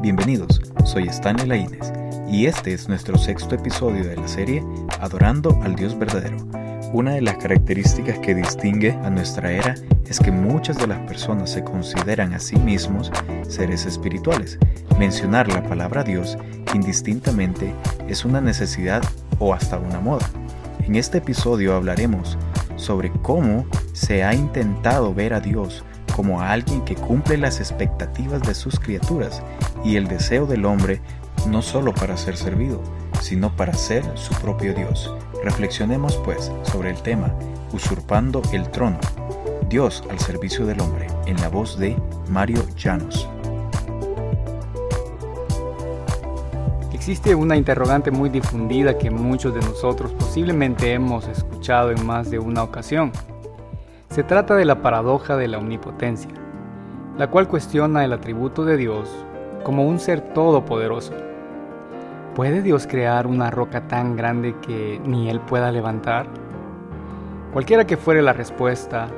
Bienvenidos, soy Stanley Laínez y este es nuestro sexto episodio de la serie Adorando al Dios verdadero. Una de las características que distingue a nuestra era es que muchas de las personas se consideran a sí mismos seres espirituales. Mencionar la palabra Dios indistintamente es una necesidad o hasta una moda. En este episodio hablaremos sobre cómo se ha intentado ver a Dios como a alguien que cumple las expectativas de sus criaturas y el deseo del hombre no solo para ser servido, sino para ser su propio Dios. Reflexionemos pues sobre el tema Usurpando el trono, Dios al servicio del hombre, en la voz de Mario Llanos. Existe una interrogante muy difundida que muchos de nosotros posiblemente hemos escuchado en más de una ocasión. Se trata de la paradoja de la omnipotencia, la cual cuestiona el atributo de Dios como un ser todopoderoso. ¿Puede Dios crear una roca tan grande que ni Él pueda levantar? Cualquiera que fuere la respuesta,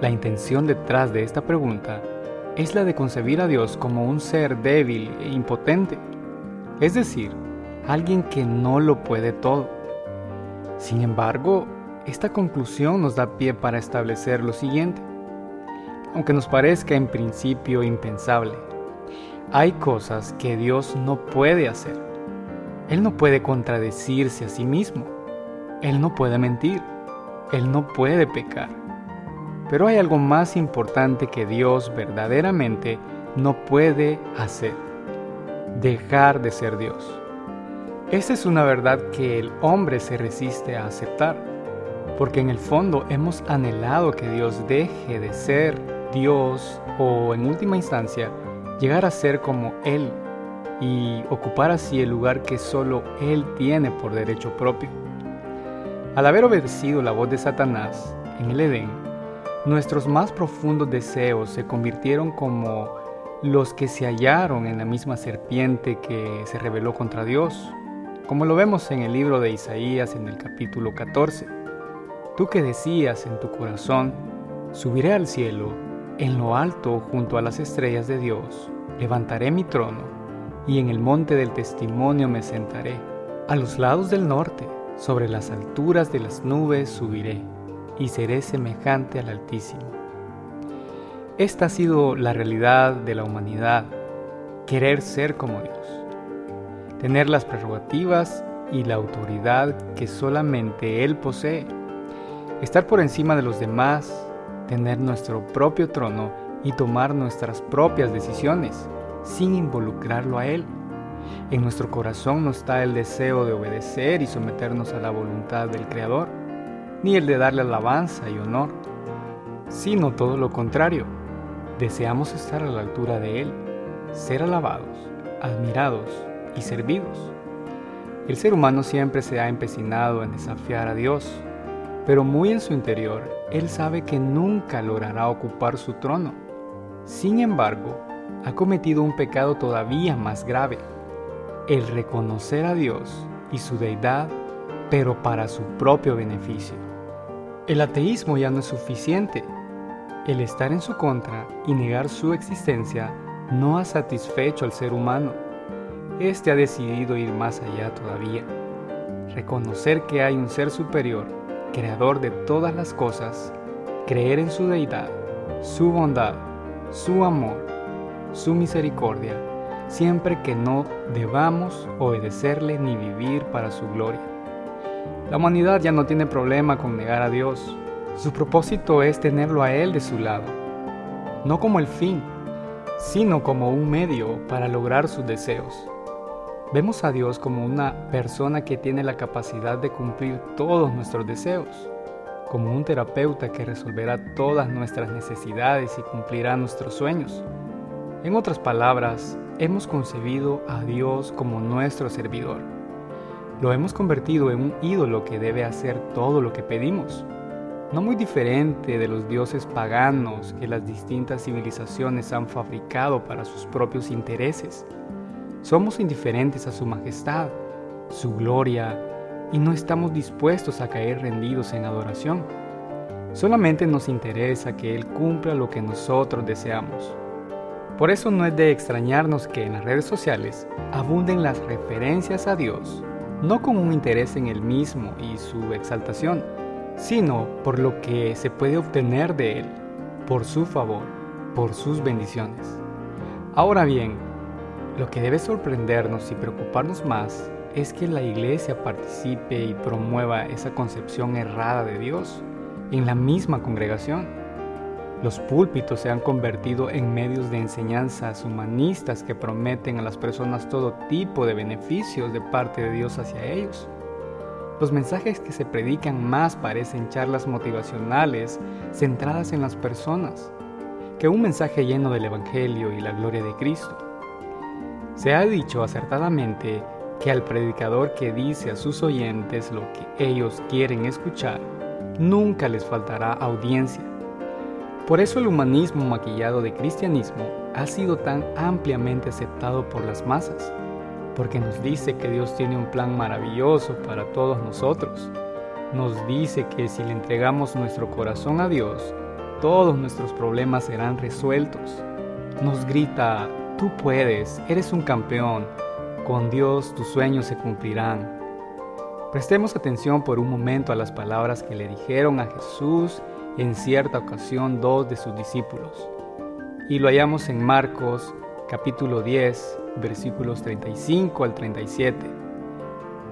la intención detrás de esta pregunta es la de concebir a Dios como un ser débil e impotente, es decir, alguien que no lo puede todo. Sin embargo, esta conclusión nos da pie para establecer lo siguiente. Aunque nos parezca en principio impensable, hay cosas que Dios no puede hacer. Él no puede contradecirse a sí mismo. Él no puede mentir. Él no puede pecar. Pero hay algo más importante que Dios verdaderamente no puede hacer. Dejar de ser Dios. Esa es una verdad que el hombre se resiste a aceptar porque en el fondo hemos anhelado que Dios deje de ser Dios o en última instancia llegar a ser como Él y ocupar así el lugar que solo Él tiene por derecho propio. Al haber obedecido la voz de Satanás en el Edén, nuestros más profundos deseos se convirtieron como los que se hallaron en la misma serpiente que se rebeló contra Dios, como lo vemos en el libro de Isaías en el capítulo 14. Tú que decías en tu corazón, subiré al cielo, en lo alto junto a las estrellas de Dios, levantaré mi trono, y en el monte del testimonio me sentaré. A los lados del norte, sobre las alturas de las nubes subiré, y seré semejante al Altísimo. Esta ha sido la realidad de la humanidad, querer ser como Dios, tener las prerrogativas y la autoridad que solamente Él posee estar por encima de los demás, tener nuestro propio trono y tomar nuestras propias decisiones sin involucrarlo a Él. En nuestro corazón no está el deseo de obedecer y someternos a la voluntad del Creador, ni el de darle alabanza y honor, sino todo lo contrario. Deseamos estar a la altura de Él, ser alabados, admirados y servidos. El ser humano siempre se ha empecinado en desafiar a Dios, pero muy en su interior, él sabe que nunca logrará ocupar su trono. Sin embargo, ha cometido un pecado todavía más grave, el reconocer a Dios y su deidad, pero para su propio beneficio. El ateísmo ya no es suficiente. El estar en su contra y negar su existencia no ha satisfecho al ser humano. Este ha decidido ir más allá todavía. Reconocer que hay un ser superior creador de todas las cosas, creer en su deidad, su bondad, su amor, su misericordia, siempre que no debamos obedecerle ni vivir para su gloria. La humanidad ya no tiene problema con negar a Dios. Su propósito es tenerlo a Él de su lado, no como el fin, sino como un medio para lograr sus deseos. Vemos a Dios como una persona que tiene la capacidad de cumplir todos nuestros deseos, como un terapeuta que resolverá todas nuestras necesidades y cumplirá nuestros sueños. En otras palabras, hemos concebido a Dios como nuestro servidor. Lo hemos convertido en un ídolo que debe hacer todo lo que pedimos, no muy diferente de los dioses paganos que las distintas civilizaciones han fabricado para sus propios intereses. Somos indiferentes a su majestad, su gloria, y no estamos dispuestos a caer rendidos en adoración. Solamente nos interesa que Él cumpla lo que nosotros deseamos. Por eso no es de extrañarnos que en las redes sociales abunden las referencias a Dios, no con un interés en Él mismo y su exaltación, sino por lo que se puede obtener de Él, por su favor, por sus bendiciones. Ahora bien, lo que debe sorprendernos y preocuparnos más es que la iglesia participe y promueva esa concepción errada de Dios en la misma congregación. Los púlpitos se han convertido en medios de enseñanzas humanistas que prometen a las personas todo tipo de beneficios de parte de Dios hacia ellos. Los mensajes que se predican más parecen charlas motivacionales centradas en las personas que un mensaje lleno del Evangelio y la gloria de Cristo. Se ha dicho acertadamente que al predicador que dice a sus oyentes lo que ellos quieren escuchar, nunca les faltará audiencia. Por eso el humanismo maquillado de cristianismo ha sido tan ampliamente aceptado por las masas porque nos dice que Dios tiene un plan maravilloso para todos nosotros. Nos dice que si le entregamos nuestro corazón a Dios, todos nuestros problemas serán resueltos. Nos grita, tú puedes, eres un campeón, con Dios tus sueños se cumplirán. Prestemos atención por un momento a las palabras que le dijeron a Jesús en cierta ocasión dos de sus discípulos. Y lo hallamos en Marcos capítulo 10, versículos 35 al 37.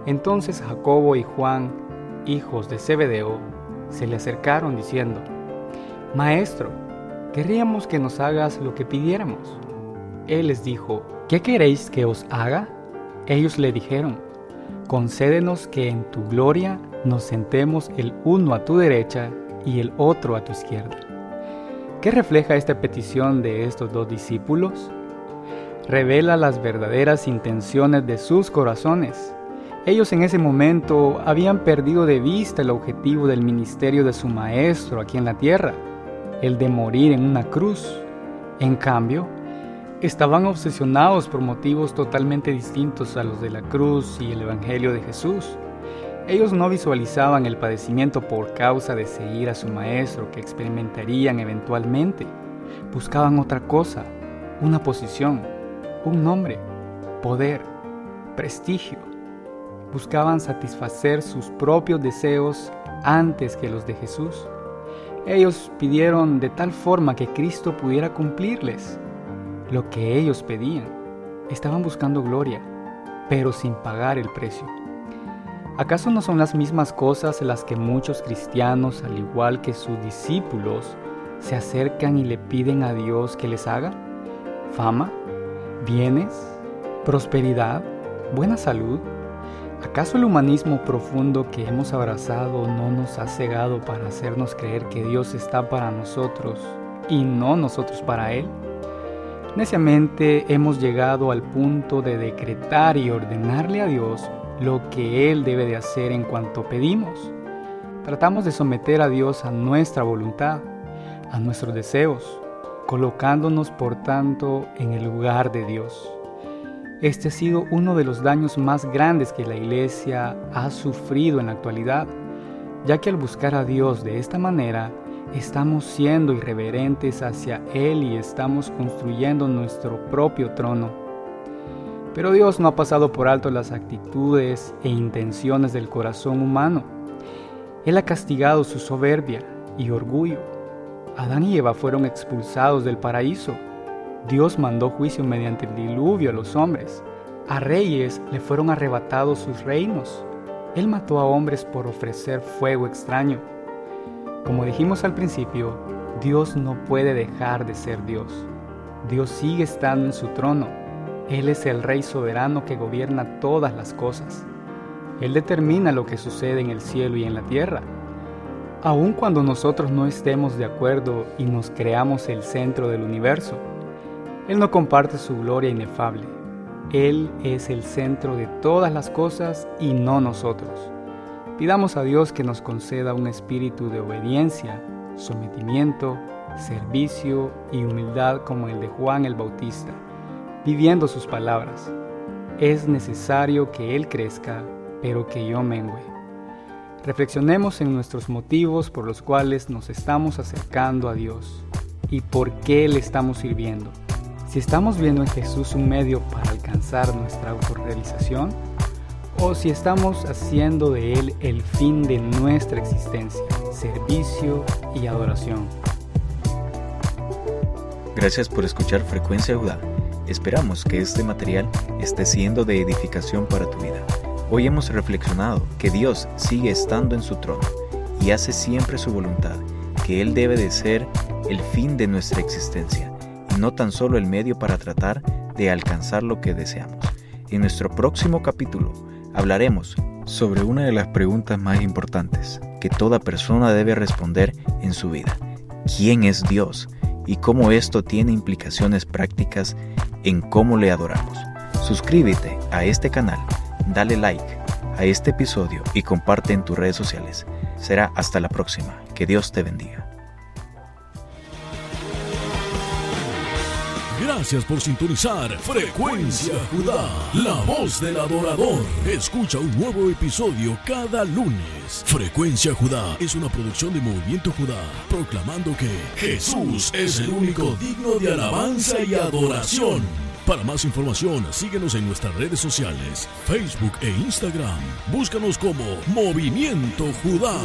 Entonces Jacobo y Juan, hijos de Zebedeo, se le acercaron diciendo, Maestro, querríamos que nos hagas lo que pidiéramos. Él les dijo, ¿qué queréis que os haga? Ellos le dijeron, concédenos que en tu gloria nos sentemos el uno a tu derecha y el otro a tu izquierda. ¿Qué refleja esta petición de estos dos discípulos? revela las verdaderas intenciones de sus corazones. Ellos en ese momento habían perdido de vista el objetivo del ministerio de su maestro aquí en la tierra, el de morir en una cruz. En cambio, estaban obsesionados por motivos totalmente distintos a los de la cruz y el Evangelio de Jesús. Ellos no visualizaban el padecimiento por causa de seguir a su maestro que experimentarían eventualmente. Buscaban otra cosa, una posición, un nombre, poder, prestigio. Buscaban satisfacer sus propios deseos antes que los de Jesús. Ellos pidieron de tal forma que Cristo pudiera cumplirles lo que ellos pedían. Estaban buscando gloria, pero sin pagar el precio. ¿Acaso no son las mismas cosas las que muchos cristianos, al igual que sus discípulos, se acercan y le piden a Dios que les haga? ¿Fama? bienes, prosperidad, buena salud? ¿Acaso el humanismo profundo que hemos abrazado no nos ha cegado para hacernos creer que Dios está para nosotros y no nosotros para Él? Neciamente hemos llegado al punto de decretar y ordenarle a Dios lo que Él debe de hacer en cuanto pedimos. Tratamos de someter a Dios a nuestra voluntad, a nuestros deseos, colocándonos por tanto en el lugar de Dios. Este ha sido uno de los daños más grandes que la Iglesia ha sufrido en la actualidad, ya que al buscar a Dios de esta manera, estamos siendo irreverentes hacia Él y estamos construyendo nuestro propio trono. Pero Dios no ha pasado por alto las actitudes e intenciones del corazón humano. Él ha castigado su soberbia y orgullo Adán y Eva fueron expulsados del paraíso. Dios mandó juicio mediante el diluvio a los hombres. A reyes le fueron arrebatados sus reinos. Él mató a hombres por ofrecer fuego extraño. Como dijimos al principio, Dios no puede dejar de ser Dios. Dios sigue estando en su trono. Él es el Rey soberano que gobierna todas las cosas. Él determina lo que sucede en el cielo y en la tierra. Aun cuando nosotros no estemos de acuerdo y nos creamos el centro del universo, Él no comparte su gloria inefable. Él es el centro de todas las cosas y no nosotros. Pidamos a Dios que nos conceda un espíritu de obediencia, sometimiento, servicio y humildad como el de Juan el Bautista, viviendo sus palabras. Es necesario que Él crezca, pero que yo mengüe. Reflexionemos en nuestros motivos por los cuales nos estamos acercando a Dios y por qué le estamos sirviendo. Si estamos viendo en Jesús un medio para alcanzar nuestra autorrealización, o si estamos haciendo de Él el fin de nuestra existencia, servicio y adoración. Gracias por escuchar Frecuencia Judá. Esperamos que este material esté siendo de edificación para tu vida. Hoy hemos reflexionado que Dios sigue estando en su trono y hace siempre su voluntad, que Él debe de ser el fin de nuestra existencia y no tan solo el medio para tratar de alcanzar lo que deseamos. En nuestro próximo capítulo hablaremos sobre una de las preguntas más importantes que toda persona debe responder en su vida. ¿Quién es Dios? Y cómo esto tiene implicaciones prácticas en cómo le adoramos. Suscríbete a este canal, dale like a este episodio y comparte en tus redes sociales. Será hasta la próxima. Que Dios te bendiga. Gracias por sintonizar Frecuencia Judá, la voz del adorador. Escucha un nuevo episodio cada lunes. Frecuencia Judá es una producción de Movimiento Judá, proclamando que Jesús es el único digno de alabanza y adoración. Para más información, síguenos en nuestras redes sociales, Facebook e Instagram. Búscanos como Movimiento Judá.